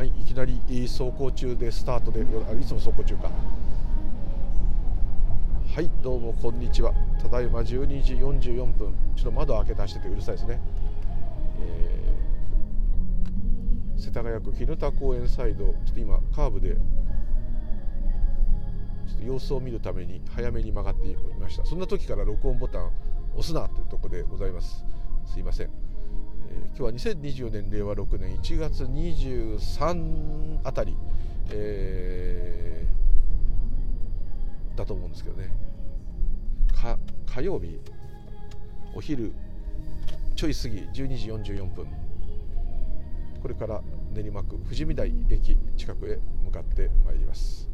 はいいきなり走行中でスタートであいつも走行中か。はいどうもこんにちは。ただいま12時44分ちょっと窓開け出しててうるさいですね、えー、世田谷区絹田公園サイド。ちょっと今カーブでちょっと様子を見るために早めに曲がっていました。そんな時から録音ボタン押すなっていうとこでございます。すいません。え、今日は2024年令和6年1月23あたり、えー、だと思うんですけどね。火曜日お昼ちょい過ぎ12時44分。これから練馬区富士見台駅近くへ向かってまいります。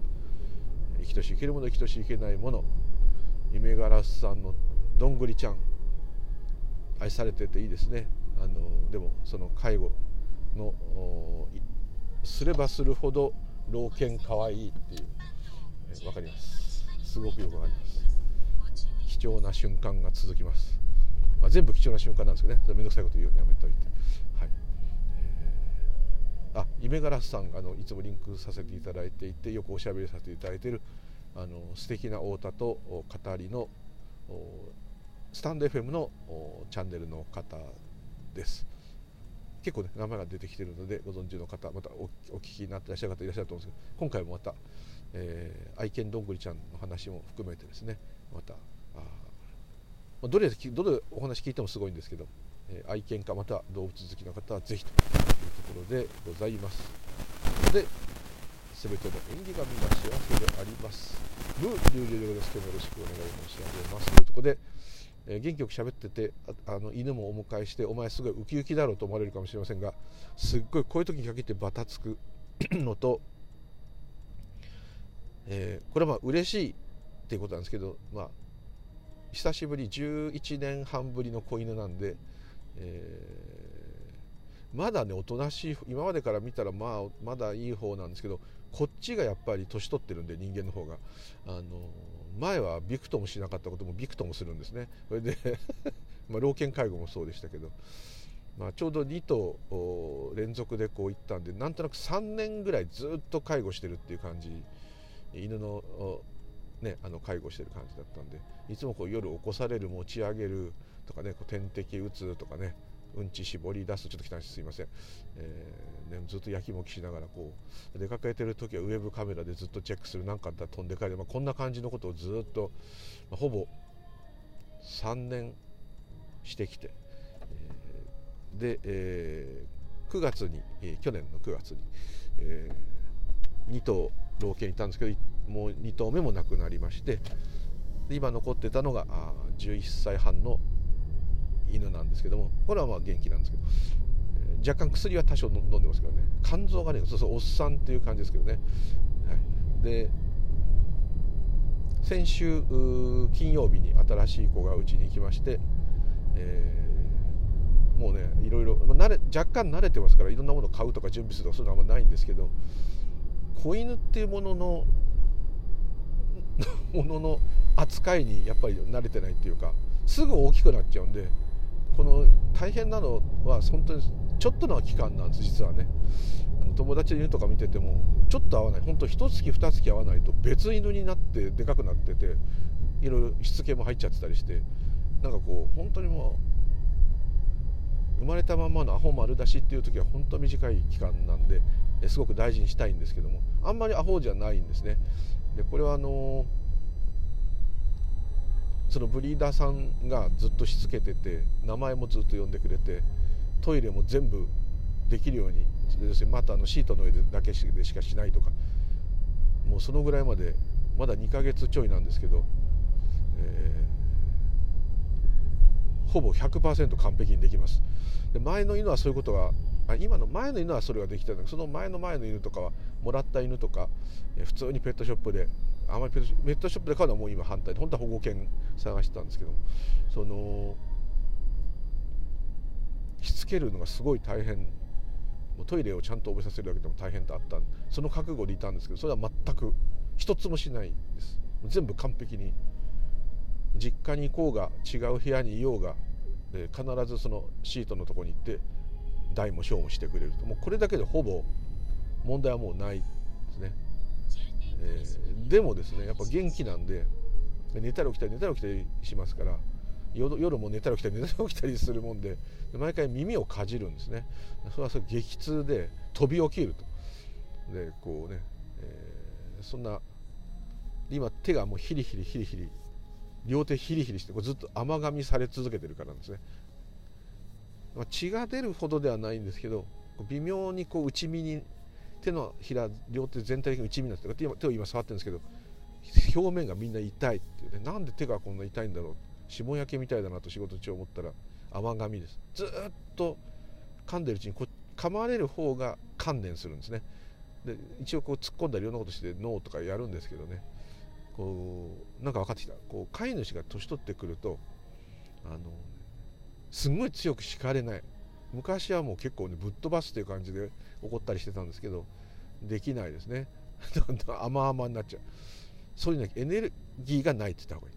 生きとし生けるもの生きとし生けないもの。夢ガラスさんのどんぐりちゃん。愛されてていいですね。あのでもその介護のすればするほど老犬かわいいっていう、えー、分かります。すごくよく分かります。貴重な瞬間が続きます、まあ、全部貴重な瞬間なんですけどね。それめんどくさいこと言うのやめといて。はい、えー、あ夢ガラスさんあのいつもリンクさせていただいていてよくおしゃべりさせていただいているあの素敵な太田と語りのスタンド FM のチャンネルの方です。結構ね名前が出てきてるのでご存知の方またお聞きになってらっしゃる方いらっしゃると思うんですけど今回もまた、えー、愛犬どんぐりちゃんの話も含めてですねまたあどれどれお話聞いてもすごいんですけど、えー、愛犬かまた動物好きの方はぜひというところでございます。で全ての演技がみんな幸せであります。ルールールでございます。今日もよろしくお願い申し上げます。というところでえ、元気よく喋っててあの犬もお迎えしてお前すごいウキウキだろうと思われるかもしれませんがすっごいこういう時に限ってバタつく のと、えー、これはまあ嬉しいっていうことなんですけど、まあ、久しぶり11年半ぶりの子犬なんで、えー、まだねおとなしい今までから見たらまあまだいい方なんですけどこっちがやっぱり年取ってるんで人間の方が。あの前はびくともしなかったこともびくともするんですね。それで まあ老犬介護もそうでしたけど、まあ、ちょうど2頭連続でこう行ったんでなんとなく3年ぐらいずっと介護してるっていう感じ。犬の,、ね、あの介護してる感じだったんでいつもこう夜起こされる持ち上げるとかねこう点滴打つとかねうんち絞り出すちょっと汚いす。いません、えーね、ずっとやきもきしながらこう出かけてる時はウェブカメラでずっとチェックする。何かあったら飛んで帰る、まあ、こんな感じのことをずっと、まあ、ほぼ3年してきて、えー、で、えー、9月に、えー、去年の9月に、えー、2頭老犬いたんですけどもう2頭目も亡くなりまして今残ってたのがあ11歳半の犬なんですけどもこれはまあ元気なんですけど、若干薬は多少飲んでますからね。肝臓がねそうそうおっさんっていう感じですけどね、はい、で先週金曜日に新しい子がうちに来まして、えー、もうねいろいろ、まあ、慣れ若干慣れてますからいろんなものを買うとか準備するとかそういうのはあんまないんですけど子犬っていうものの ものの扱いにやっぱり慣れてないっていうかすぐ大きくなっちゃうんでこの大変なのは本当にちょっとの期間なんです実はね友達の犬とか見ててもちょっと合わない本当一月二月合わないと別犬になってでかくなってていろいろしつけも入っちゃってたりしてなんかこう本当にもう生まれたままのアホ丸出しっていう時は本当短い期間なんですごく大事にしたいんですけどもあんまりアホじゃないんですね。でこれはあのーそのブリーダーさんがずっとしつけてて名前もずっと呼んでくれてトイレも全部できるように要するにまたあのシートの上でだけでしかしないとかもうそのぐらいまでまだ2ヶ月ちょいなんですけど、えー、ほぼ100%完璧にできます。で前の犬はそういうことがあ今の前の犬はそれができたんだけどその前の前の犬とかはもらった犬とか、え普通にペットショップであまりペットショップで買うのはもう今反対で本当は保護犬探してたんですけどそのしつけるのがすごい大変。もうトイレをちゃんと覚えさせるだけでも大変だったその覚悟でいたんですけどそれは全く一つもしないです。全部完璧に。実家に行こうが違う部屋にいようが必ずそのシートのとこに行って大も小もしてくれると。もうこれだけでほぼ問題はもうないですね、えー、でもですねやっぱ元気なんで寝たり起きたり寝たり起きたりしますから夜も寝たり起きたり寝たり起きたりするもんで毎回耳をかじるんですね。それはそれ激痛で飛び起きると。でこうね、えー、そんな今手がもうヒリヒリヒリヒリ両手ヒリヒリしてこれずっと甘噛みされ続けてるからなんですね、まあ、血が出るほどではないんですけど微妙にこう内身に手のひら両手全体的に内身になって手を今触ってるんですけど表面がみんな痛いっていうね。なんで手がこんな痛いんだろう霜焼けみたいだなと仕事中思ったら甘噛みです。ずっと噛んでるうちにこ噛まれる方が観念するんですね。で一応こう突っ込んだりいろんなことしてノーとかやるんですけどね。こうなんか分かってきた。こう飼い主が年取ってくるとあのすんごい強く叱れない。昔はもう結構ねぶっ飛ばすという感じで怒ったりしてたんですけどできないですね。だんだん甘々になっちゃう。そういうねエネルギーがないって言った方がいい。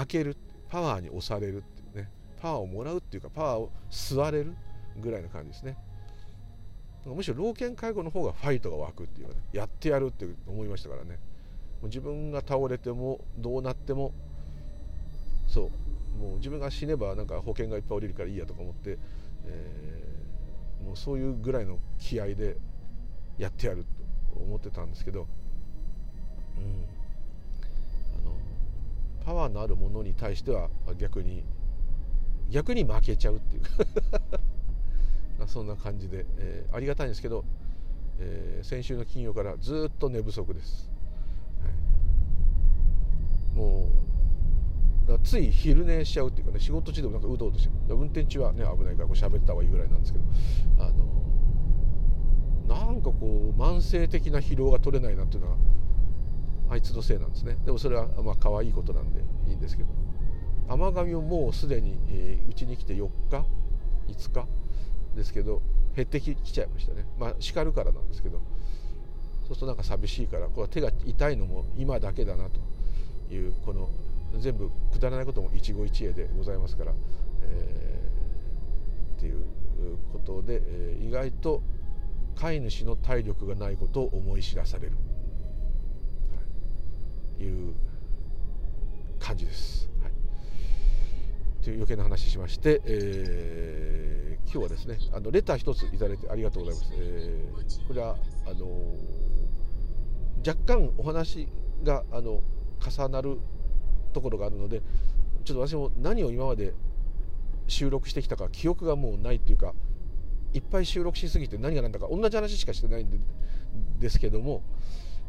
負けるパワーに押されるっていうね。パワーをもらうっていうかパワーを吸われるぐらいの感じですね。むしろ老犬介護の方がファイトが湧くっていうかねやってやるって思いましたからね。自分が倒れてもどうなってもそう。もう自分が死ねばなんか保険がいっぱい降りるからいいやとか思って、え、もうそういうぐらいの気合でやってやると思ってたんですけど、うん、あのパワーのあるものに対しては逆に逆に負けちゃうっていう。そんな感じで、えー、ありがたいんですけど、えー、先週の金曜からずっと寝不足です、はい、もうつい昼寝しちゃうっていうかね仕事中でもなんかうどうとして運転中はね危ないからこう喋った方がいいぐらいなんですけどあのなんかこう慢性的な疲労が取れないなっていうのはあいつのせいなんですね。でもそれはまあ可愛いことなんでいいんですけど。甘噛みをもうすでにうち、えー、に来て4日5日ですけど減ってきちゃいましたね。まあ叱るからなんですけど。そうするとなんか寂しいからこれ手が痛いのも今だけだなというこの全部くだらないことも一期一会でございますから、えー、っていうことで、えー、意外と飼い主の体力がないことを思い知らされる、はい、いう感じです。はい、という余計な話しまして、えー今日はですねあのレター一ついいてありがとうございます、えー、これはあの若干お話があの重なるところがあるのでちょっと私も何を今まで収録してきたか記憶がもうないっていうかいっぱい収録しすぎて何が何だか同じ話しかしてないんでですけども、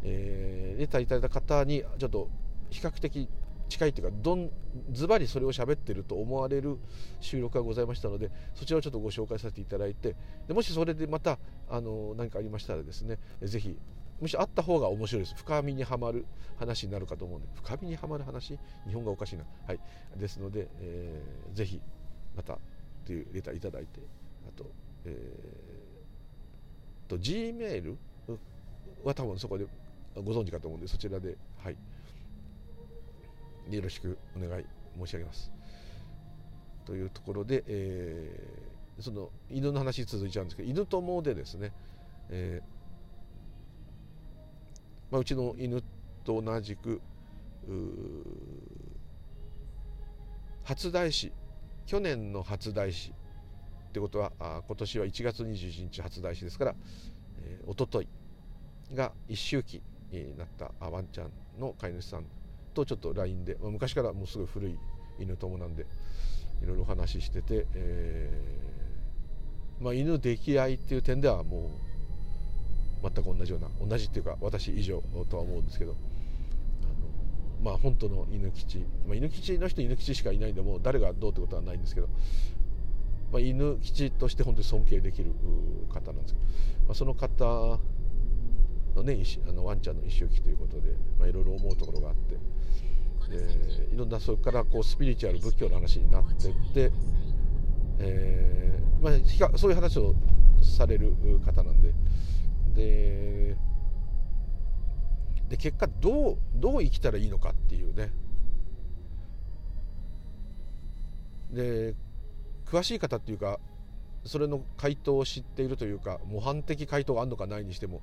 えー、レターいただいた方にちょっと比較的近いというかどんズバリそれを喋ってると思われる収録がございましたのでそちらをちょっとご紹介させていただいてでもしそれでまたあの何かありましたらですね是非むしろあった方が面白いです。深みにはまる話になるかと思うんで。深みにはまる話？日本がおかしいな。はい。ですので、えー、ぜひまたというレターいただいて。あとえー、と G メールは多分そこでご存知かと思うんでそちらではい。よろしくお願い申し上げます。というところで、えー、その犬の話続いちゃうんですけど犬友でですね、えーまあ、うちの犬と同じく初大師去年の初大師ってことはあ今年は1月21日初大師ですから、えー、一昨日が一周期になったあワンちゃんの飼い主さんとちょっと LINE で、まあ、昔からもうすごい古い犬友なんでいろいろお話ししてて、えー、まあ、犬溺愛っていう点ではもう全く同じような同じっていうか私以上とは思うんですけど。あのまあ本当の犬吉、まあ、犬吉の人犬吉しかいないんでもう誰がどうってことはないんですけど、まあ、犬吉として本当に尊敬できる方なんですけど、まあ、その方のねあのワンちゃんの一周期ということで、まあ、いろいろ思うところがあって。でいろんなそこからこうスピリチュアル仏教の話になってって、えーまあ、そういう話をされる方なんで。でで結果どうどう生きたらいいのかっていうねで詳しい方っていうかそれの回答を知っているというか模範的回答があるのかないにしても、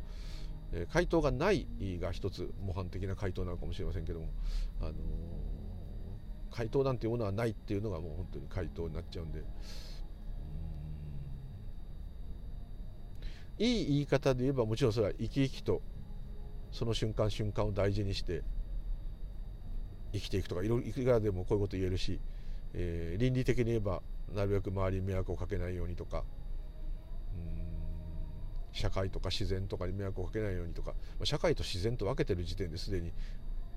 回答がないが一つ模範的な回答なのかもしれませんけども、あのー、回答なんていうものはないっていうのがもう本当に回答になっちゃうんで。いい言い方で言えばもちろんそれは生き生きとその瞬間瞬間を大事にして生きていくとかいろいくらでもこういうこと言えるし、えー、倫理的に言えばなるべく周りに迷惑をかけないようにとか社会とか自然とかに迷惑をかけないようにとか、まあ、社会と自然と分けてる時点ですでに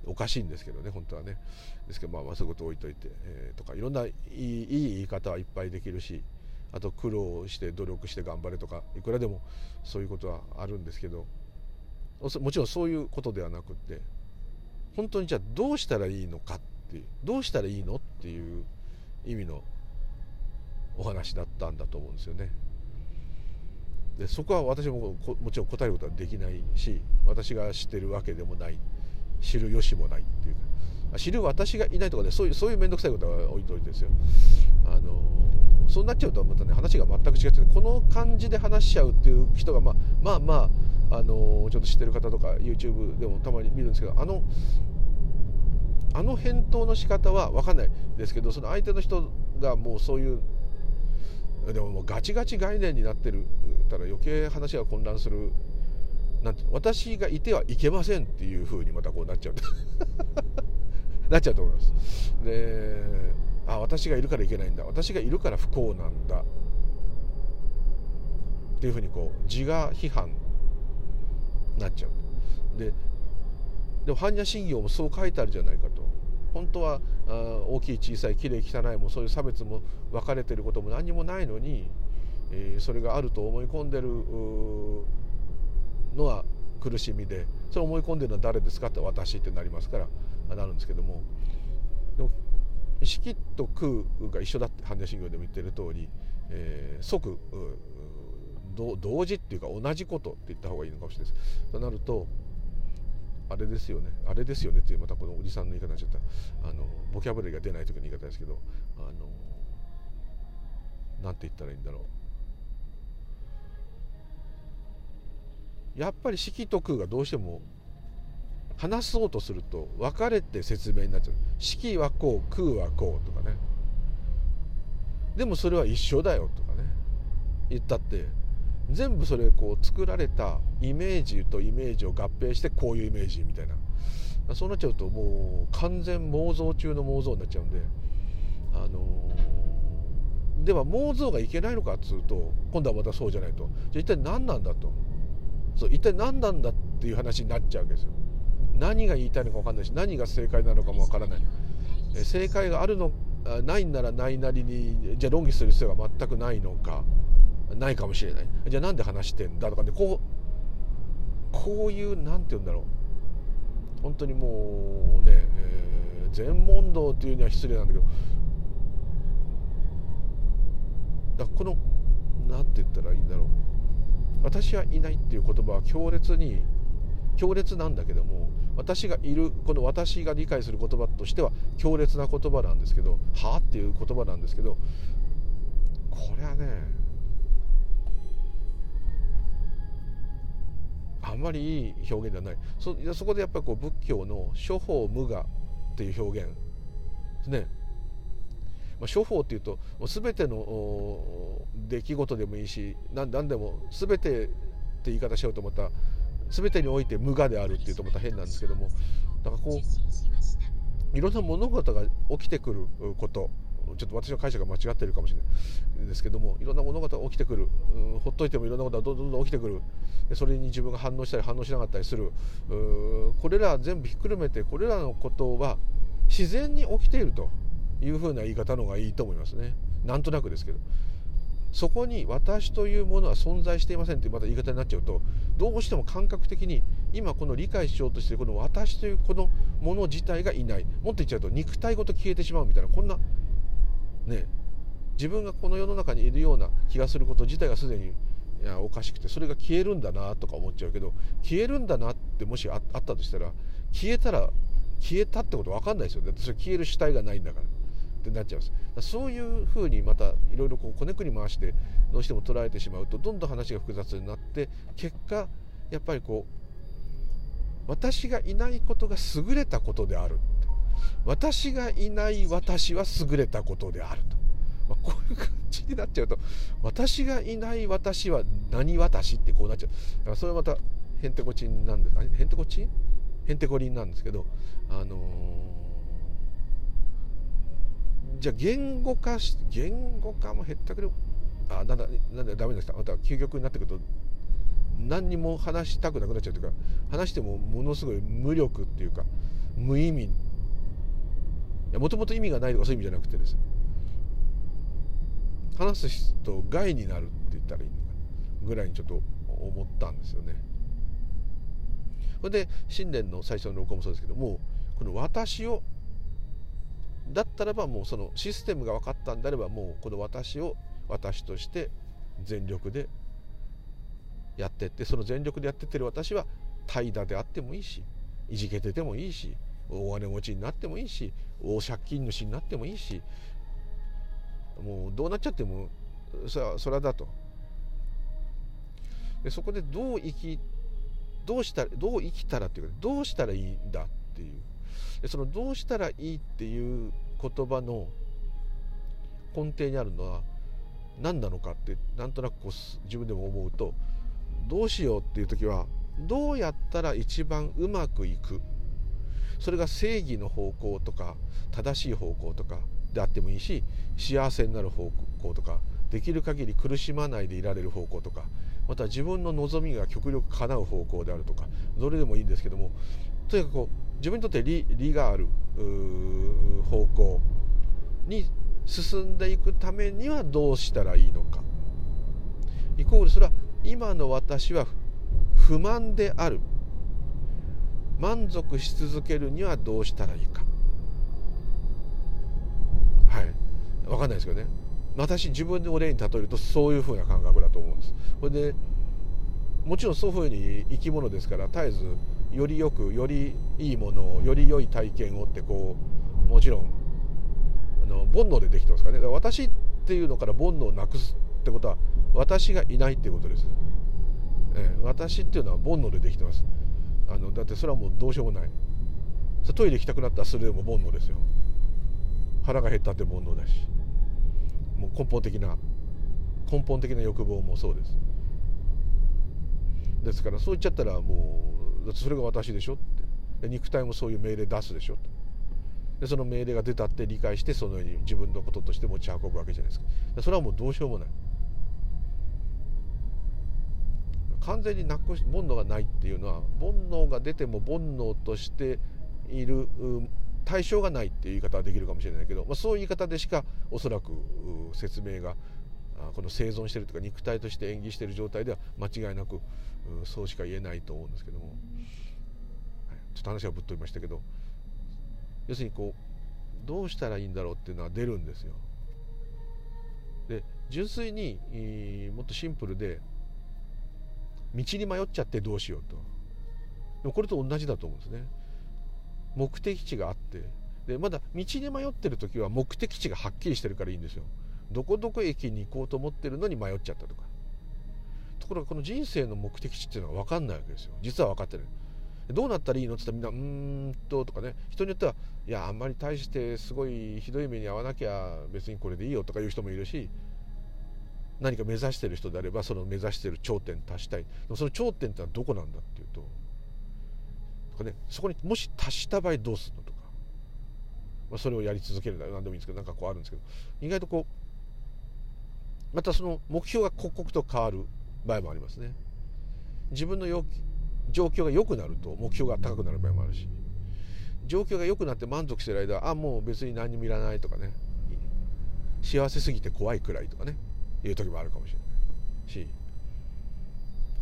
おかしいんですけどね本当はね。ですけどまあそういうこと置いといて、えー、とかいろんないい言い方はいっぱいできるしあと苦労して努力して頑張れとかいくらでもそういうことはあるんですけどもちろんそういうことではなくって本当にじゃあどうしたらいいのかっていうどうしたらいいのっていう意味のお話だったんだと思うんですよね。でそこは私ももちろん答えることはできないし私が知ってるわけでもない知る由もないっていうか知る私がいないとかでそういうそういう面倒くさいことは置いといてですよ。あのそうなっちゃうとまたね話が全く違ってこの感じで話しちゃうっていう人がまあまあまあ、あのちょっと知ってる方とか YouTube でもたまに見るんですけどあのあの返答の仕方は分かんないですけどその相手の人がもうそういうでももうガチガチ概念になってるたら余計話が混乱するなんて私がいてはいけませんっていうふうにまたこうなっちゃうなっちゃうと思います。であ私がいるからいけないんだ。私がいるから不幸なんだ。っていうふうにこう自我批判なっちゃう。ででも般若心経もそう書いてあるじゃないかと。本当はあ大きい小さいきれい汚いもそういう差別も分かれてることも何にもないのに、え、それがあると思い込んでるのは苦しみでそれ思い込んでるのは誰ですかって私ってなりますから。なるんですけども。でも式と空が一緒だって般若心経でも言ってる通り、えー、即同時っていうか同じことって言った方がいいのかもしれないです。となるとあれですよね。あれですよねっていうまたこのおじさんの言い方になっちゃった。あのボキャブラリーが出ない時の言い方ですけどあのなんて言ったらいいんだろう。やっぱり式と空がどうしても話そうとすると分かれて説明になっちゃう。式はこう空はこうとかね。でもそれは一緒だよとかね。言ったって全部それこう作られたイメージとイメージを合併してこういうイメージみたいな。そうなっちゃうともう完全妄想中の妄想になっちゃうんで。あのー、では妄想がいけないのかっつうと今度はまたそうじゃないと。じゃあ一体何なんだと。そう一体何なんだっていう話になっちゃうわけですよ。何が言いたいのか分かんないし何が正解なのかも分からない。正解があるのないんならないなりにじゃあ論議する必要が全くないのかないかもしれない。じゃあなんで話してんだとかねこうこういう何て言うんだろう。本当にもうね、えー、全問答っていうには失礼なんだけど。だこの何て言ったらいいんだろう。私はいないっていう言葉は強烈に強烈なんだけども私がいるこの私が理解する言葉としては強烈な言葉なんですけど「はあ?」っていう言葉なんですけどこれはねあんまりいい表現ではないそそこでやっぱりこう仏教の諸法無我っていう表現ですね、まあ、諸法っていうと全ての出来事でもいいし何でも全てって言い方しようと思った全てにおいて無我であるっていうとまた変なんですけどもだかこういろんな物事が起きてくることちょっと私の解釈が間違ってるかもしれないですけどもいろんな物事が起きてくる、うん、ほっといてもいろんなことがどんどんどん起きてくる。でそれに自分が反応したり反応しなかったりする。これら全部ひっくるめてこれらのことは自然に起きているというふうな言い方の方がいいと思いますね。なんとなくですけど。そこに私というものは存在していませんというまた言い方になっちゃうとどうしても感覚的に今この理解しようとしているこの私というこのもの自体がいない。もっと言っちゃうと肉体ごと消えてしまうみたいなこんなね自分がこの世の中にいるような気がすること自体がすでにいやおかしくてそれが消えるんだなとか思っちゃうけど消えるんだなってもしあったとしたら消えたら消えたってこと分かんないですよ。だってそれ消える主体がないんだから。ってなっちゃいます。そういうふうにまたいろいろこうこねくり回してどうしても捉えてしまうとどんどん話が複雑になって結果やっぱりこう私がいないことが優れたことである私がいない私は優れたことであると、まあ、こういう感じになっちゃうと私がいない私は何私ってこうなっちゃう。だからそれはまたへんてこちんなんですへんてこちん？へんてこりんなんですけどあのー、じゃあ言語化し言語化もへったくれあなんだなんだダメでしたまた究極になってくると何にも話したくなくなっちゃうというか話してもものすごい無力っていうか無意味もともと意味がないとかそういう意味じゃなくてです話す人害になるって言ったらいいのかぐらいにちょっと思ったんですよね。それで新年の最初の録音もそうですけどもこの私をだったらばもうそのシステムが分かったんであればもうこの私を私として全力でやってってその全力でやってってる私は怠惰であってもいいしいじけててもいいし大金持ちになってもいいし大借金主になってもいいしもうどうなっちゃってもそれはそれだと。でそこでどう生きどうしたらどう生きたらっていうかどうしたらいいんだっていう。そのどうしたらいいっていう言葉の根底にあるのは何なのかってなんとなくこう自分でも思うとどうしようっていう時はどうやったら一番うまくいくそれが正義の方向とか正しい方向とかであってもいいし幸せになる方向とかできる限り苦しまないでいられる方向とかまた自分の望みが極力叶う方向であるとかどれでもいいんですけどもとにかくこう自分にとって利利がある方向に進んでいくためにはどうしたらいいのか。イコールそれは今の私は不満である。満足し続けるにはどうしたらいいか。はい。分かんないですけどね。私自分の例に例えるとそういうふうな感覚だと思うんです。これでもちろんそういうふうに生き物ですから絶えずよりよくよりいいものをより良い体験をってこうもちろんあの煩悩でできてますからね。だから私っていうのから煩悩をなくすってことは私がいないっていうことです、えー、私っていうのは煩悩でできてます。あのだってそれはもうどうしようもない。トイレ行きたくなったらそれでも煩悩ですよ。腹が減ったって煩悩だし。もう根本的な根本的な欲望もそうです。ですからそう言っちゃったらもうだってそれが私でしょって。肉体もそういう命令出すでしょでその命令が出たって理解してそのように自分のこととして持ち運ぶわけじゃないですか。それはもうどうしようもない。完全になくし煩悩がないっていうのは煩悩が出ても煩悩としている対象がないっていう言い方はできるかもしれないけど、まあ、そういう言い方でしかおそらく説明がこの生存してるというか肉体として演技している状態では間違いなくそうしか言えないと思うんですけども、はい、ちょっと話がぶっ飛びましたけど。要するにこうどうしたらいいんだろうっていうのは出るんですよ。で純粋にもっとシンプルで道に迷っちゃってどうしようと。でもこれと同じだと思うんですね。目的地があって。でまだ道に迷ってる時は目的地がはっきりしてるからいいんですよ。どこどこ駅に行こうと思ってるのに迷っちゃったとか。ところがこの人生の目的地っていうのが分かんないわけですよ。実は分かってるどうなったらいいの？って言ったらみんな「うーんと」とかね。人によってはいやあんまり大してすごいひどい目に遭わなきゃ別にこれでいいよとかいう人もいるし何か目指してる人であればその目指してる頂点に達したい。でもその頂点ってのはどこなんだっていうととか、ね、そこにもし達した場合どうするのとか、まあ、それをやり続けるな何でもいいんですけどなんかこうあるんですけど。意外とこうまたその目標が刻々と変わる。場合もありますね。自分の状況が良くなると目標が高くなる場合もあるし状況が良くなって満足してる間はあもう別に何にもいらないとかね幸せすぎて怖いくらいとかねいう時もあるかもしれないし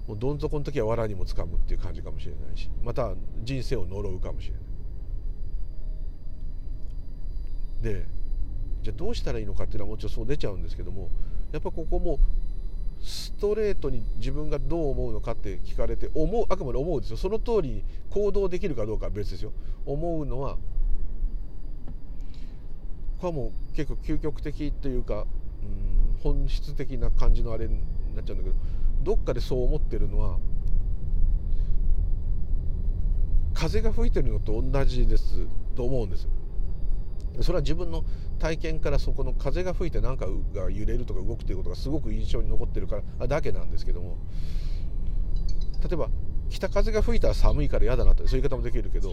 もうどん底の時は藁にもつかむっていう感じかもしれないしまた人生を呪うかもしれないでじゃあどうしたらいいのかっていうのはもちろんそう出ちゃうんですけどもやっぱここもストレートに自分がどう思うのかって聞かれて思うあくまで思うですよその通り行動できるかどうかは別ですよ思うのはこれはもう結構究極的というか、うん、本質的な感じのあれになっちゃうんだけどどっかでそう思ってるのは風が吹いてるのと同じですと思うんです。それは自分の体験からそこの風が吹いて何かが揺れるとか動くということがすごく印象に残ってるからだけなんですけども。例えば北風が吹いたら寒いから嫌だなとそういう言い方もできるけど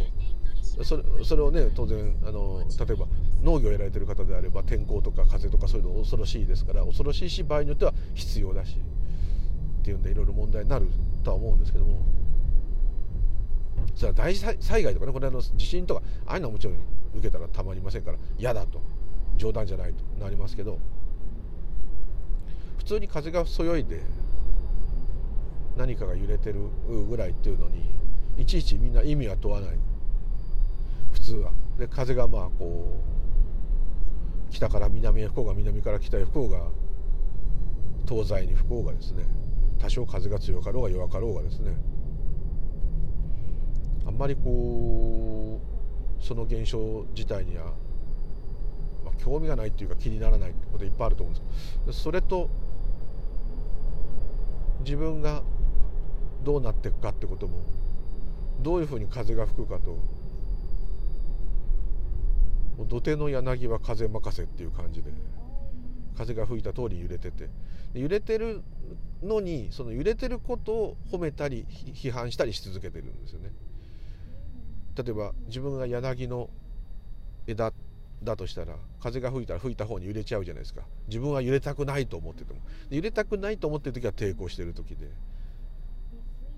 それそれをね当然あの例えば農業をやられてる方であれば天候とか風とかそういうの恐ろしいですから恐ろしいし場合によっては必要だしっていうんでいろいろ問題になるとは思うんですけども。それは大災害とかねこれあの地震とかああいうのはもちろん受けたらたまりませんから嫌だと。冗談じゃないとなりますけど普通に風がそよいで何かが揺れてるぐらいっていうのにいちいちみんな意味は問わない。普通は。で風がまあこう北から南へ吹こうが南から北へ吹こうが東西に吹こうがですね。多少風が強かろうが弱かろうがですね。あんまりこうその現象自体には、興味がないっていうか気にならないこといっぱいあると思うんですそれと自分がどうなっていくかってこともどういうふうに風が吹くかと土手の柳は風任せっていう感じで風が吹いた通り揺れてて揺れてるのにその揺れてることを褒めたり批判したりし続けてるんですよね。例えば自分が柳の枝だとしたら風が吹いたら吹いた方に揺れちゃうじゃないですか。自分は揺れたくないと思ってても。揺れたくないと思ってる時は抵抗してる時で。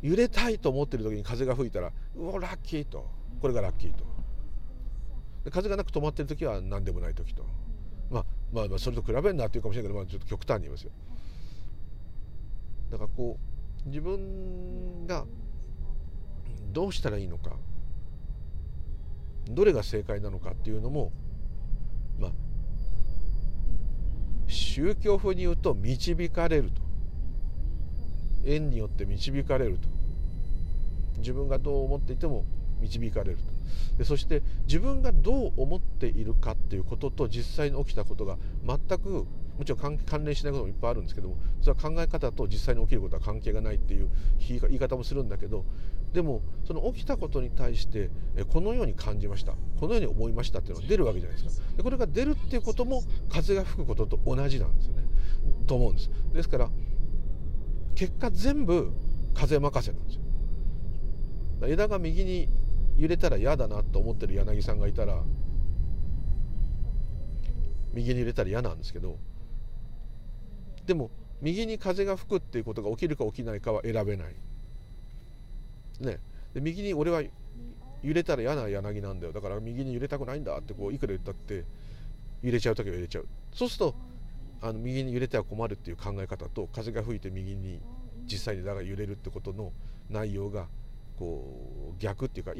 揺れたいと思ってる時に風が吹いたらうおラッキーと。これがラッキーと。風がなく止まってる時は何でもない時と、まあ、まあそれと比べるなっていうかもしれないけど、まあ、ちょっと極端に言いますよ。だからこう自分がどうしたらいいのか。どれが正解なのかっていうのもまあ宗教風に言うと導かれると。縁によって導かれると。自分がどう思っていても導かれると。でそして自分がどう思っているかっていうことと実際に起きたことが全くもちろん関連しないこともいっぱいあるんですけどもそれは考え方と実際に起きることは関係がないっていう言い方もするんだけどでもその起きたことに対してこのように感じました。このように思いましたっていうのが出るわけじゃないですか。でこれが出るっていうことも風が吹くことと同じなんですよね。と思うんです。ですから結果全部風任せなんですよ。枝が右に揺れたら嫌だなと思ってる柳さんがいたら右に揺れたら嫌なんですけどでも右に風が吹くっていうことが起きるか起きないかは選べない。ね。で右に俺は揺れたら嫌な柳なんだよ。だから右に揺れたくないんだってこういくら言ったって揺れちゃう時は揺れちゃう。そうするとあの右に揺れては困るっていう考え方と風が吹いて右に実際にだが揺れるってことの内容がこう逆っていうか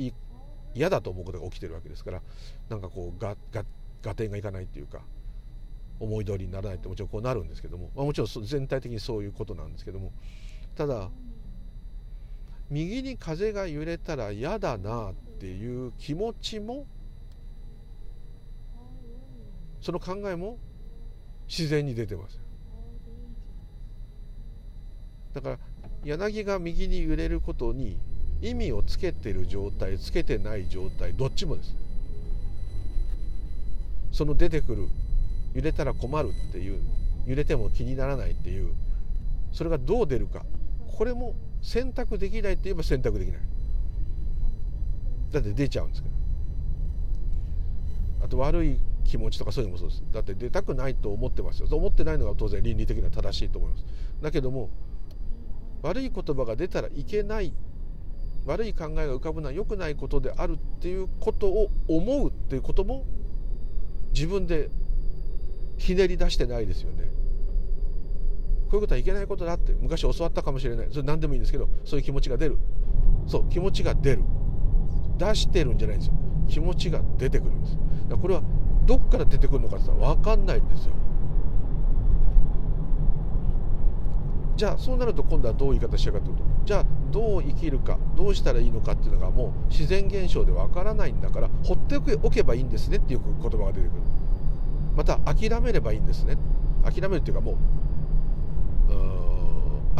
嫌だと思うことが起きてるわけですからなんかこう合点がいかないっていうか。思い通りにならないってもちろんこうなるんですけども、まあ、もちろん全体的にそういうことなんですけどもただ右に風が揺れたら嫌だなっていう気持ちもその考えも自然に出てます。だから柳が右に揺れることに意味をつけてる状態つけてない状態どっちもです。その出てくる揺れたら困るっていう揺れても気にならないっていうそれがどう出るか。これも選択できないって言えば選択できない。だって出ちゃうんですから。あと悪い気持ちとかそういうのもそうです。だって出たくないと思ってますよ。思ってないのが当然倫理的には正しいと思います。だけども悪い言葉が出たらいけない悪い考えが浮かぶのは良くないことであるっていうことを思うっていうことも自分でひねり出してないですよね。こういうことはいけないことだって昔教わったかもしれない。それ何でもいいんですけどそういう気持ちが出る。そう気持ちが出る。出してるんじゃないんですよ。気持ちが出てくるんです。これはどっから出てくるのかって言ったら分かんないんですよ。じゃあそうなると今度はどういう言い方しようかというとじゃあどう生きるかどうしたらいいのかっていうのがもう自然現象で分からないんだから放っておけばいいんですねっていう言葉が出てくる。また諦めればいいんですね。諦めるっていうかもうう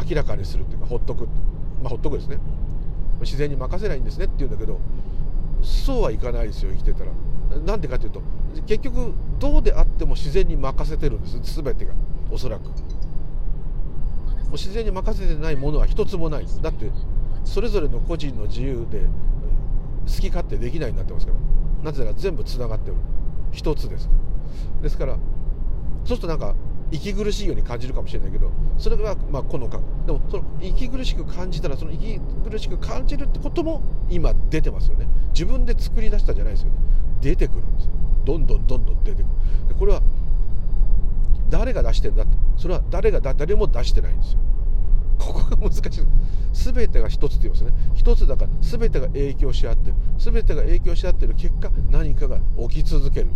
明らかにするっていうかほっとく。まあほっとくですね。自然に任せないんですねって言うんだけどそうはいかないですよ生きてたら。なんでかというと結局どうであっても自然に任せてるんです。全てが。おそらく。もう自然に任せてないものは一つもない。だってそれぞれの個人の自由で好き勝手できないになってますから。なぜなら全部つながってる。一つです。ですからそうするとなんか息苦しいように感じるかもしれないけどそれがまあこの感。でもその息苦しく感じたらその息苦しく感じるってことも今出てますよね。自分で作り出したじゃないですよね。出てくるんですよ。どんどんどんどん出てくる。でこれは誰が出してんだ？それは誰が誰も出してないんですよ。ここが難しい。全てが一つって言いますね。一つだから全てが影響し合ってる。全てが影響し合ってる結果何かが起き続ける。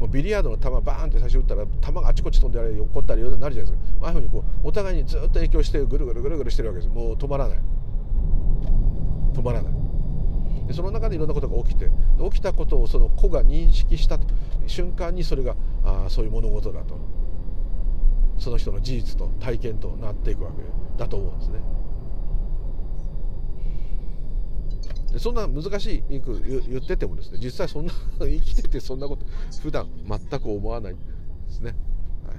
もうビリヤードの球バーンって最初打ったら球があちこち飛んであれ起こったりいろいろなるじゃないですか。ああいうふうにこうお互いにずっと影響してぐるぐるぐるぐるしてるわけです。もう止まらない。止まらない。でその中でいろんなことが起きて起きたことをその子が認識した瞬間にそれがあそういう物事だと。その人の事実と体験となっていくわけだと思うんですね。でそんな難しい言っててもですね実際そんな生きててそんなこと普段全く思わないですね。はい、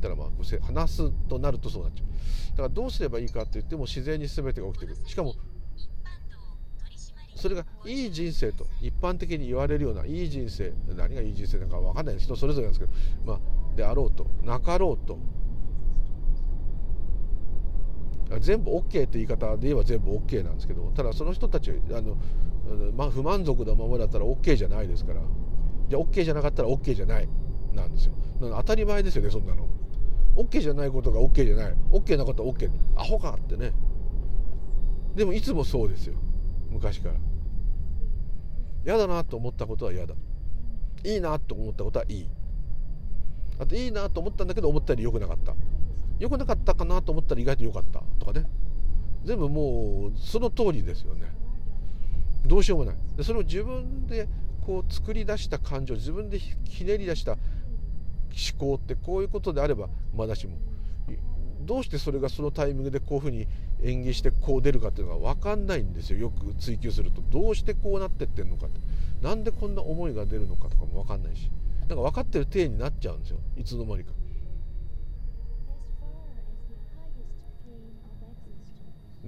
だからまあ話すとなるとそうなっちゃう。だからどうすればいいかって言っても自然に全てが起きてくる。しかもそれがいい人生と一般的に言われるようないい人生何がいい人生なのか分かんない人それぞれなんですけど、まあ、であろうとなかろうと全部 OK って言い方で言えば全部 OK なんですけどただその人たちあの、まあ、不満足なままだったら OK じゃないですから。じゃあ OK じゃなかったら OK じゃない。なんですよ。当たり前ですよねそんなの。OK じゃないことが OK じゃない。OK なことは OK アホかってね。でもいつもそうですよ。昔から。嫌だなと思ったことは嫌だ。いいなと思ったことはいい。あといいなと思ったんだけど思ったより良くなかった。良くなかったかなと思ったら意外と良かった。とかね。全部もうその通りですよね。どうしようもない。でそれを自分でこう作り出した感情自分でひねり出した思考ってこういうことであればまだしもどうしてそれがそのタイミングでこういうふうに演技してこう出るかっていうのが分かんないんですよ。よく追求すると。どうしてこうなってってんのかって。なんでこんな思いが出るのかとかも分かんないし。なんか分かってる体になっちゃうんですよ。いつの間にか。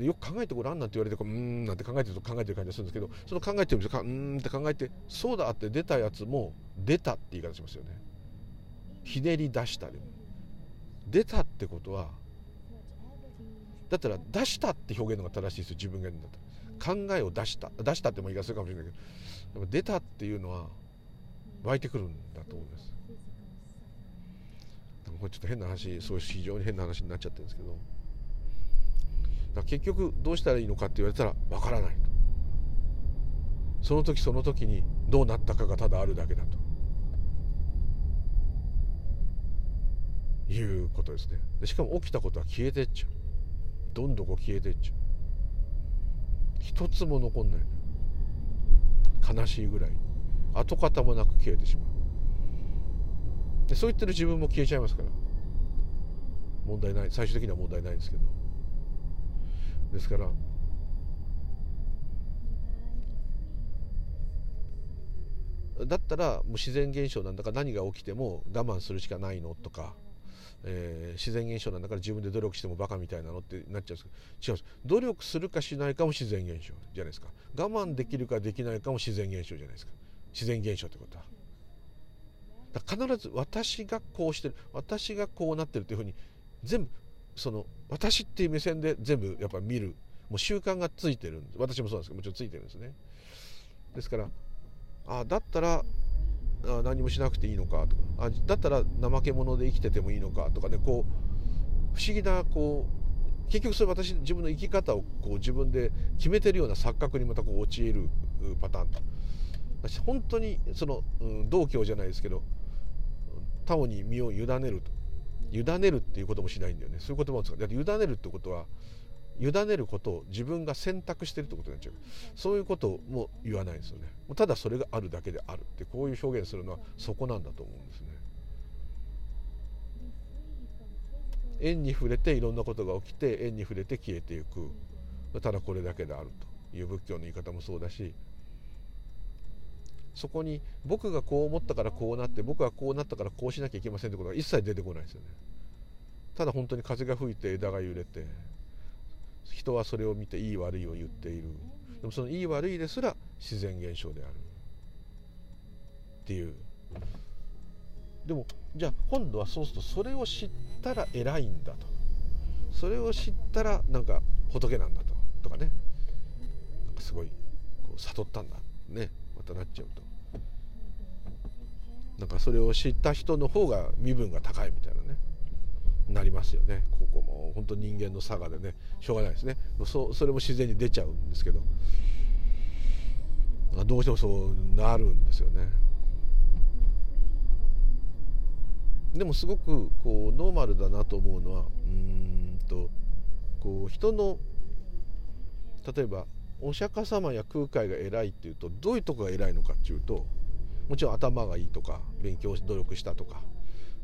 よく考えてごらんなんて言われてこううんなんて考えてると考えてる感じがするんですけどその考えてるんですようんって考えてそうだって出たやつも出たって言い方しますよね。ひねり出したで出たってことはだったら出したって表現の方が正しいですよ自分が言うんだったら。考えを出した出したっても言い方するかもしれないけどでも出たっていうのは湧いてくるんだと思います。これちょっと変な話そういう非常に変な話になっちゃってるんですけど。だ結局どうしたらいいのかって言われたらわからないと。その時その時にどうなったかがただあるだけだと。いうことですね。でしかも起きたことは消えてっちゃう。どんどんこ消えてっちゃう。一つも残んない。悲しいぐらい。跡形もなく消えてしまう。でそう言ってる自分も消えちゃいますから。問題ない。最終的には問題ないんですけど。ですから。だったらもう自然現象なんだから何が起きても我慢するしかないのとか、えー、自然現象なんだから自分で努力してもバカみたいなのってなっちゃうんですけど違うんです。努力するかしないかも自然現象じゃないですか。我慢できるかできないかも自然現象じゃないですか。自然現象ってことは。必ず私がこうしてる私がこうなってるというふうに全部その私っていう目線で全部やっぱ見るもう習慣がついてるんです。私もそうなんですけどもちろんついてるんですね。ですからあだったらあ何もしなくていいのかとかあだったら怠け者で生きててもいいのかとかねこう不思議なこう結局それ私自分の生き方をこう自分で決めてるような錯覚にまたこう陥るパターン。と本当にその、うん、道教じゃないですけど他に身を委ねると。委ねるっていうこともしないんだよね。そういう言葉を使う。だって委ねるってことは委ねることを自分が選択してるってことになっちゃう。そういうことも言わないんですよね。ただそれがあるだけであるってこういう表現するのはそこなんだと思うんですね。縁に触れていろんなことが起きて縁に触れて消えていく。ただこれだけであるという仏教の言い方もそうだしそこに僕がこう思ったからこうなって僕がこうなったからこうしなきゃいけませんってことが一切出てこないですよね。ただ本当に風が吹いて枝が揺れて人はそれを見ていい悪いを言っている。でもそのいい悪いですら自然現象である。っていう。でもじゃあ今度はそうするとそれを知ったら偉いんだと。それを知ったらなんか仏なんだと。とかね。すごいこう悟ったんだ。ね。またなっちゃうと。なんかそれを知った人の方が身分が高いみたいなね。なりますよね。ここも。本当人間の差がでね。しょうがないですね。そそれも自然に出ちゃうんですけど。どうしてもそうなるんですよね。でもすごくこうノーマルだなと思うのはうんとこう人の例えばお釈迦様や空海が偉いっていうとどういうとこが偉いのかっていうともちろん頭がいいとか勉強努力したとか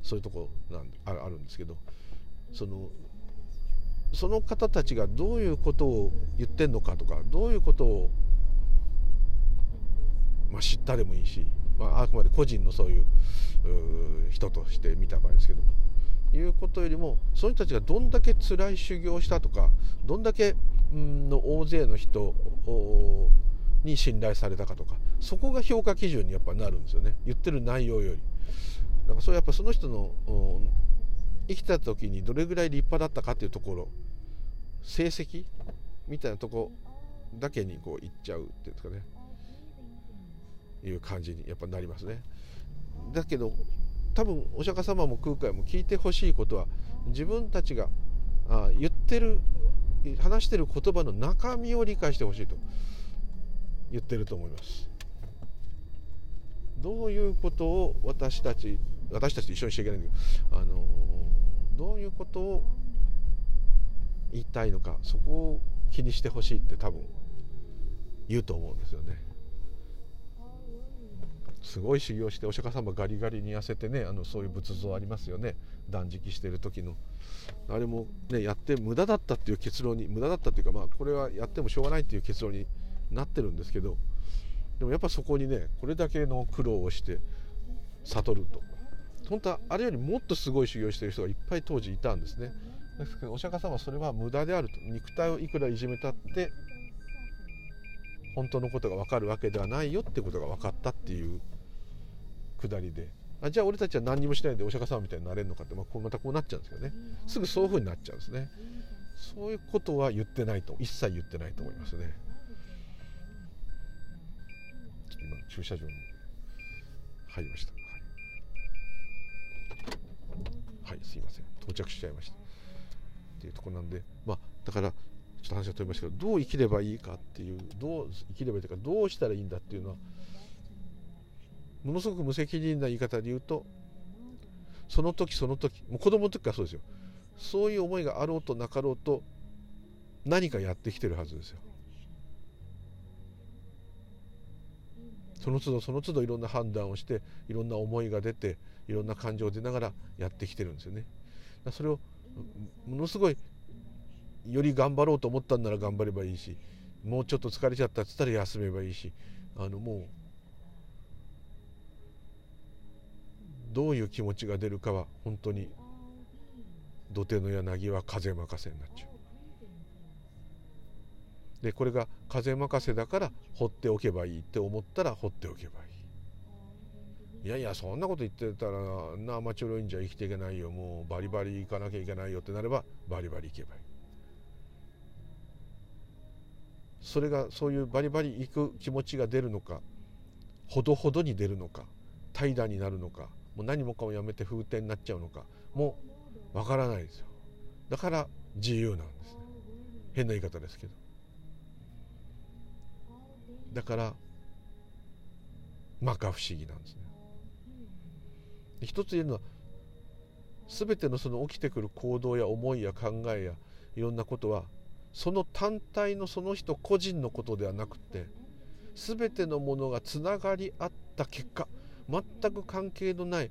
そういうとこなんあるんですけどそのその方たちがどういうことを言ってんのかとかどういうことを、まあ、知ったでもいいし、まあ、あくまで個人のそういう人として見た場合ですけどいうことよりもその人たちがどんだけ辛い修行をしたとかどんだけの大勢の人に信頼されたかとかそこが評価基準にやっぱなるんですよね言ってる内容より。だからそれやっぱその人の生きた時にどれぐらい立派だったかっていうところ成績みたいなとこだけにこういっちゃうっていうんですかねいう感じにやっぱなりますね。だけど多分お釈迦様も空海も聞いてほしいことは自分たちがあ言ってる話してる言葉の中身を理解してほしいと言ってると思います。どういうことを私たち私たちと一緒にしちゃいけないんだけど、あのどういうことを言いたいのかそこを気にしてほしいって多分言うと思うんですよね。すごい修行してお釈迦様ガリガリに痩せてねあのそういう仏像ありますよね。断食してる時の。あれもねやって無駄だったっていう結論に無駄だったっていうかまあこれはやってもしょうがないっていう結論になってるんですけどでもやっぱそこにねこれだけの苦労をして悟ると。本当はあれよりもっとすごい修行してる人がいっぱい当時いたんですね。ですけどお釈迦様はそれは無駄であると。肉体をいくらいじめたって本当のことが分かるわけではないよってことが分かったっていうくだりで。あじゃあ俺たちは何にもしないでお釈迦様みたいになれるのかって、まあ、こうまたこうなっちゃうんですけどね。すぐそういうふうになっちゃうんですね。そういうことは言ってないと一切言ってないと思いますね。ちょっと今駐車場に入りました。はいすいません。到着しちゃいました。っていうとこなんで。まあだからちょっと話が飛びましたけどどう生きればいいかっていうどう生きればいいというかどうしたらいいんだっていうのはものすごく無責任な言い方で言うとその時その時もう子供の時からそうですよそういう思いがあろうとなかろうと何かやってきてるはずですよその都度その都度いろんな判断をしていろんな思いが出ていろんな感情を出ながらやってきてるんですよね。それをものすごいより頑張ろうと思ったんなら頑張ればいいしもうちょっと疲れちゃったっつったら休めばいいしあのもうどういう気持ちが出るかは本当に土手の柳は風任せになっちゃう。でこれが風任せだから放っておけばいいって思ったら放っておけばいい。いやいやそんなこと言ってたらあんなアマチュア忍者生きていけないよ。もうバリバリ行かなきゃいけないよってなればバリバリ行けばいい。それがそういうバリバリ行く気持ちが出るのかほどほどに出るのか怠惰になるのかもう何もかもやめて風天になっちゃうのかもうわからないですよ。だから自由なんですね。変な言い方ですけど。だから摩訶不思議なんですね。一つ言えるのは全てのその起きてくる行動や思いや考えやいろんなことはその単体のその人個人のことではなくて全てのものがつながり合った結果全く関係のない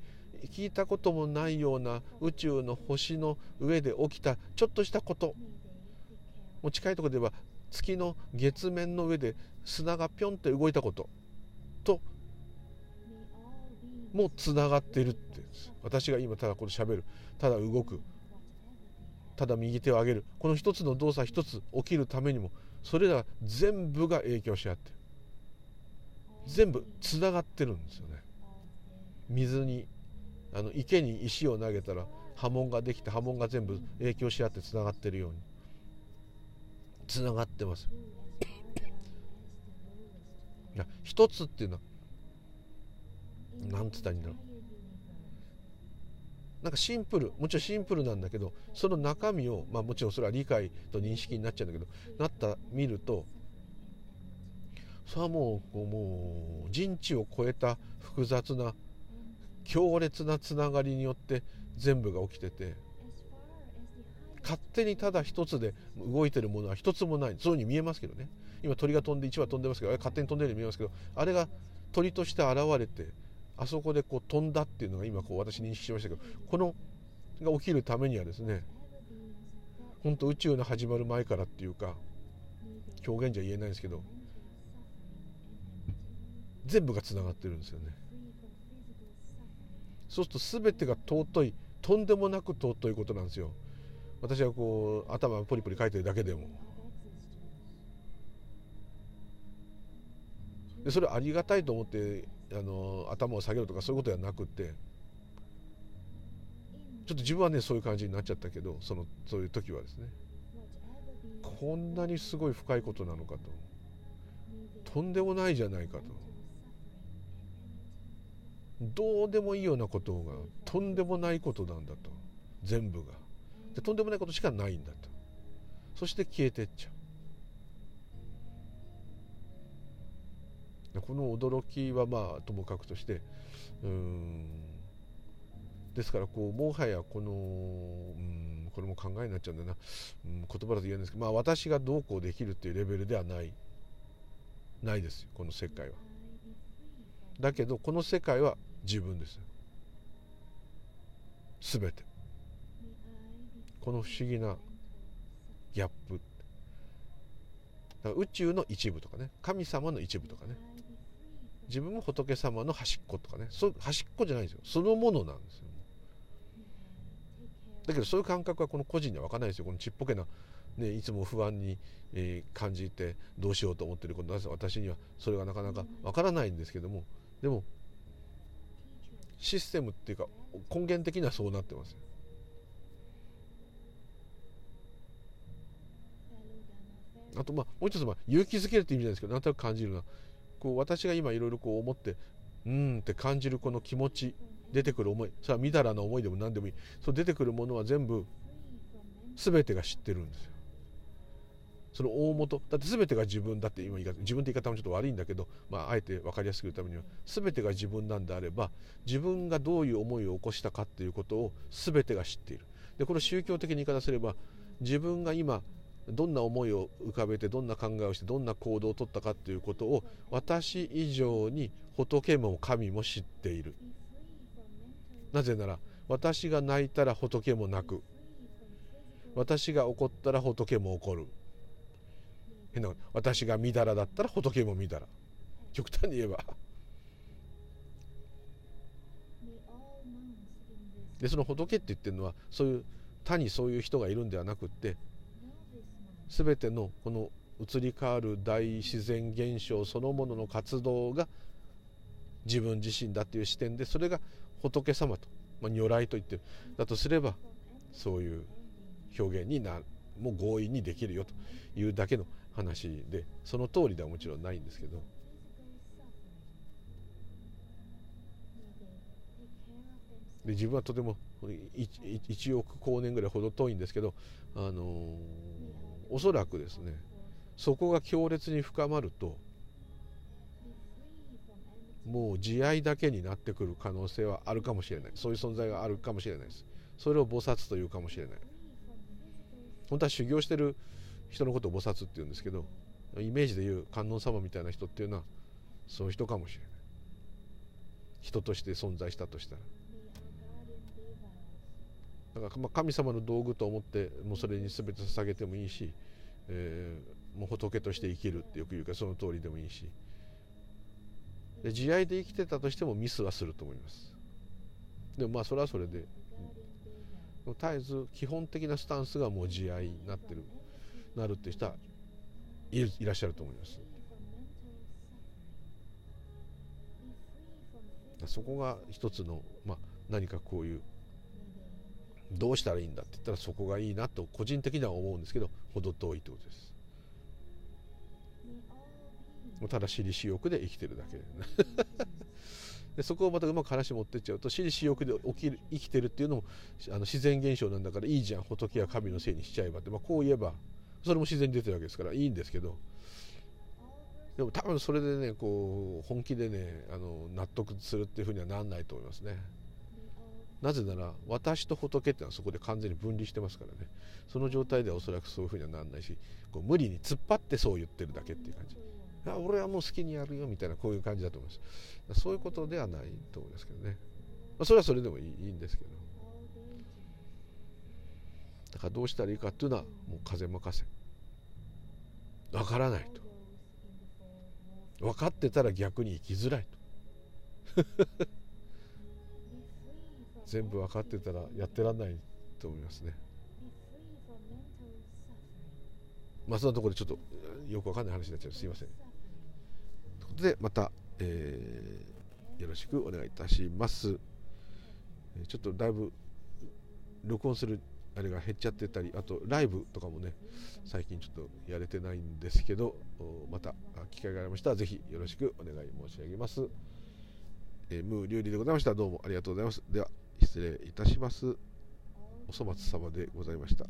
聞いたこともないような宇宙の星の上で起きたちょっとしたこと。もう近いところでは月の月面の上で砂がぴょんって動いたこと。ともうつながってるって私が今ただこれ喋る。ただ動く。ただ右手を上げる。この一つの動作一つ起きるためにもそれら全部が影響し合ってる。全部つながってるんですよね。水にあの池に石を投げたら波紋ができて波紋が全部影響し合ってつながってるように。つながってます。いや一つっていうのは何つったらいいんだろう。なんかシンプルもちろんシンプルなんだけどその中身を、まあ、もちろんそれは理解と認識になっちゃうんだけどなった見るとそれはもうもう人知を超えた複雑な強烈なつながりによって全部が起きてて勝手にただ一つで動いてるものは一つもない。そういうふうに見えますけどね。今鳥が飛んで1羽飛んでますけどあれ勝手に飛んでるように見えますけどあれが鳥として現れてあそこでこう飛んだっていうのが今こう私認識しましたけどこのが起きるためにはですね本当宇宙の始まる前からっていうか表現じゃ言えないんですけど全部がつながってるんですよね。そうすると全てが尊いとんでもなく尊いことなんですよ。私はこう頭をポリポリ書いてるだけでも。でそれありがたいと思ってあの頭を下げるとかそういうことではなくて。ちょっと自分はねそういう感じになっちゃったけどそのそういう時はですね。こんなにすごい深いことなのかと。とんでもないじゃないかと。どうでもいいようなことがとんでもないことなんだと。全部が。でとんでもないことしかないんだと。そして消えてっちゃう。この驚きはまあともかくとしてうんですからこうもはやこのうんこれも考えになっちゃうんだな、うん、言葉だと言えないんですけどまあ私がどうこうできるっていうレベルではない。ないですよこの世界は。だけどこの世界は自分です。全て。この不思議なギャップ。宇宙の一部とかね神様の一部とかね。自分も仏様の端っことかね。そ端っこじゃないんですよ。そのものなんですよ。だけどそういう感覚はこの個人には分かんないですよ。このちっぽけな、ね、いつも不安に、えー、感じてどうしようと思ってること私にはそれがなかなか分からないんですけども。でもシステムっていうか根源的にはそうなってますあとまあもう一つまあ勇気づけるって意味じゃないですけどなんとなく感じるのはこう私が今いろいろこう思ってうんって感じるこの気持ち出てくる思いそれはみだらな思いでも何でもいい。そう出てくるものは全部全てが知ってるんですよ。その大元だって全てが自分だって今言い方自分って言い方もちょっと悪いんだけど、まあ、あえて分かりやすく言うためには全てが自分なんであれば自分がどういう思いを起こしたかっていうことを全てが知っている。でこれ宗教的に言い方すれば自分が今どんな思いを浮かべてどんな考えをしてどんな行動をとったかっていうことを私以上に仏も神も知っている。なぜなら私が泣いたら仏も泣く。私が怒ったら仏も怒る。変な私がみだらだったら仏もみだら。極端に言えば。でその仏って言ってるのはそういう他にそういう人がいるんではなくって全てのこの移り変わる大自然現象そのものの活動が自分自身だっていう視点でそれが仏様と、まあ、如来と言ってる。だとすればそういう表現になもう強引にできるよというだけの話でその通りではもちろんないんですけど。で自分はとても 1, 1億光年ぐらいほど遠いんですけど、あのー、おそらくですねそこが強烈に深まるともう慈愛だけになってくる可能性はあるかもしれない。そういう存在があるかもしれないです。それを菩薩というかもしれない。本当は修行してる人のことを菩薩って言うんですけどイメージでいう観音様みたいな人っていうのはそういう人かもしれない。人として存在したとしたら。だからまあ神様の道具と思ってもうそれに全て捧げてもいいし、えー、もう仏として生きるってよく言うからその通りでもいいし。で慈愛で生きてたとしてもミスはすると思います。でもまあそれはそれで絶えず基本的なスタンスがもう慈愛になってるなるって人はいらっしゃると思います。そこが一つの、まあ、何かこういうどうしたらいいんだって言ったらそこがいいなと個人的には思うんですけど程遠いってことです。ただ私利私欲で生きてるだけ。でそこをまたうまく話持ってっちゃうと私利私欲で起きる生きてるっていうのもあの自然現象なんだからいいじゃん仏や神のせいにしちゃえばって、まあ、こう言えばそれも自然に出てるわけですからいいんですけど。でも多分それでねこう本気でねあの納得するっていうふうにはなんないと思いますね。なぜなら私と仏っていうのはそこで完全に分離してますからね。その状態ではおそらくそういうふうにはなんないしこう無理に突っ張ってそう言ってるだけっていう感じ。あ俺はもう好きにやるよみたいなこういう感じだと思います。そういうことではないと思いますけどね、まあ、それはそれでもいいいいんですけど。だからどうしたらいいかっていうのはもう風任せ。わからないと。分かってたら逆に生きづらいと全部分かってたらやってらんないと思いますね。まあそんなところでちょっとよくわかんない話になっちゃう。すいません。ということでまた、えー、よろしくお願いいたします。ちょっとだいぶ録音するあれが減っちゃってたりあとライブとかもね最近ちょっとやれてないんですけどまた機会がありましたらぜひよろしくお願い申し上げます、えー、ムーリュウリでございました。どうもありがとうございます。では。失礼いたします。お粗末様でございました。